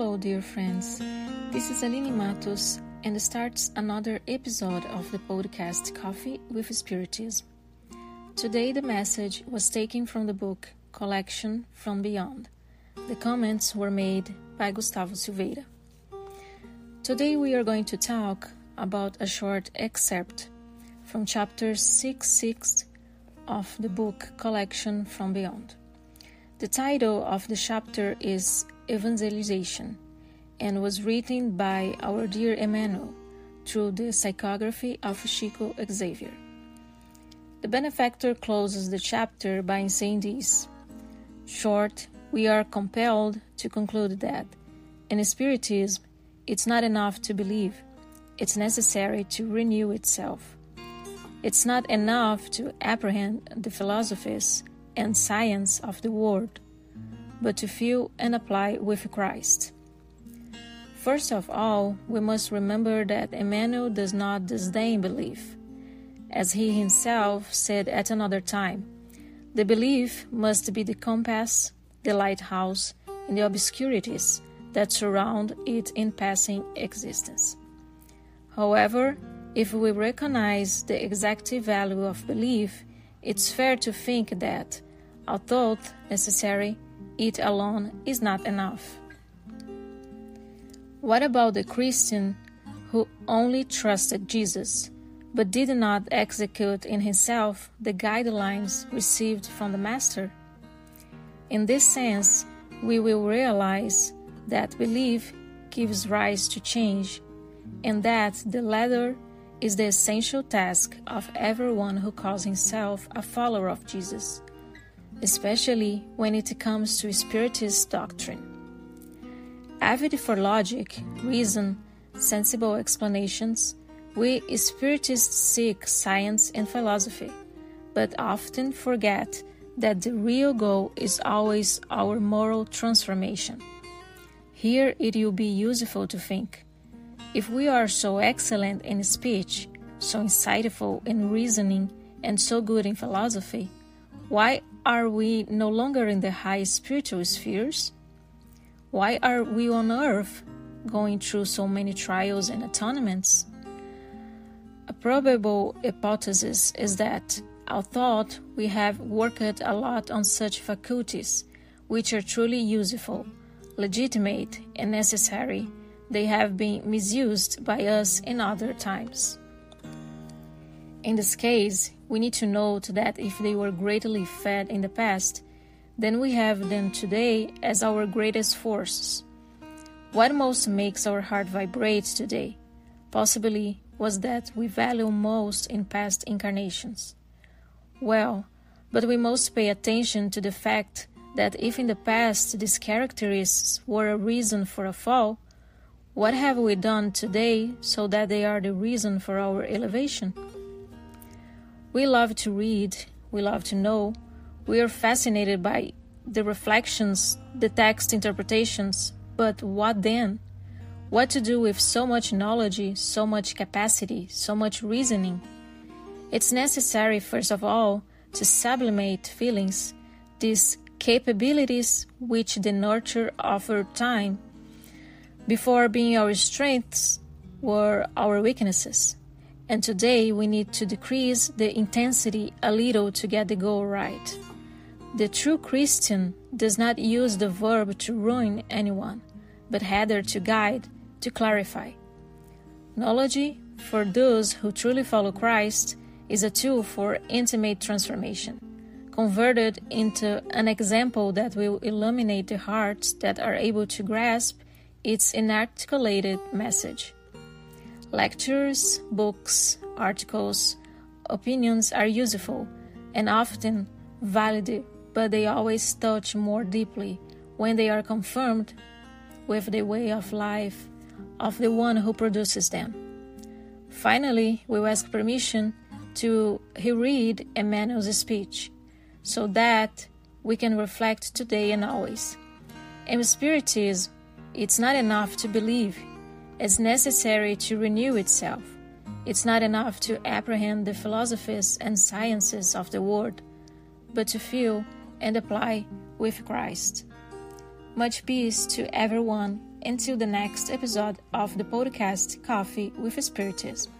Hello, dear friends. This is Aline Matos, and starts another episode of the podcast Coffee with Spiritism. Today, the message was taken from the book Collection from Beyond. The comments were made by Gustavo Silveira. Today, we are going to talk about a short excerpt from chapter 6 6 of the book Collection from Beyond. The title of the chapter is Evangelization and was written by our dear Emmanuel through the psychography of Chico Xavier. The benefactor closes the chapter by saying this Short, we are compelled to conclude that in Spiritism, it's not enough to believe, it's necessary to renew itself. It's not enough to apprehend the philosophies and science of the world, but to feel and apply with Christ. First of all, we must remember that Emmanuel does not disdain belief. As he himself said at another time, the belief must be the compass, the lighthouse, in the obscurities that surround it in passing existence. However, if we recognize the exact value of belief, it's fair to think that, although necessary, it alone is not enough. What about the Christian who only trusted Jesus, but did not execute in himself the guidelines received from the Master? In this sense, we will realize that belief gives rise to change, and that the latter is the essential task of everyone who calls himself a follower of Jesus, especially when it comes to Spiritist doctrine. Avid for logic, reason, sensible explanations, we Spiritists seek science and philosophy, but often forget that the real goal is always our moral transformation. Here it will be useful to think if we are so excellent in speech, so insightful in reasoning, and so good in philosophy, why are we no longer in the high spiritual spheres? Why are we on earth going through so many trials and atonements? A probable hypothesis is that, although we have worked a lot on such faculties, which are truly useful, legitimate, and necessary, they have been misused by us in other times. In this case, we need to note that if they were greatly fed in the past, then we have them today as our greatest forces. What most makes our heart vibrate today, possibly, was that we value most in past incarnations. Well, but we must pay attention to the fact that if in the past these characteristics were a reason for a fall, what have we done today so that they are the reason for our elevation? We love to read, we love to know, we are fascinated by the reflections, the text interpretations, but what then? What to do with so much knowledge, so much capacity, so much reasoning? It's necessary, first of all, to sublimate feelings, these capabilities which the nurture over time before being our strengths were our weaknesses. And today we need to decrease the intensity a little to get the goal right. The true Christian does not use the verb to ruin anyone, but rather to guide, to clarify. Knowledge, for those who truly follow Christ, is a tool for intimate transformation, converted into an example that will illuminate the hearts that are able to grasp its inarticulated message. Lectures, books, articles, opinions are useful and often valid, but they always touch more deeply when they are confirmed with the way of life of the one who produces them. Finally, we ask permission to reread Emmanuel's speech so that we can reflect today and always. In Spiritism, it's not enough to believe, it's necessary to renew itself. It's not enough to apprehend the philosophies and sciences of the world, but to feel and apply with Christ. Much peace to everyone until the next episode of the podcast Coffee with Spiritism.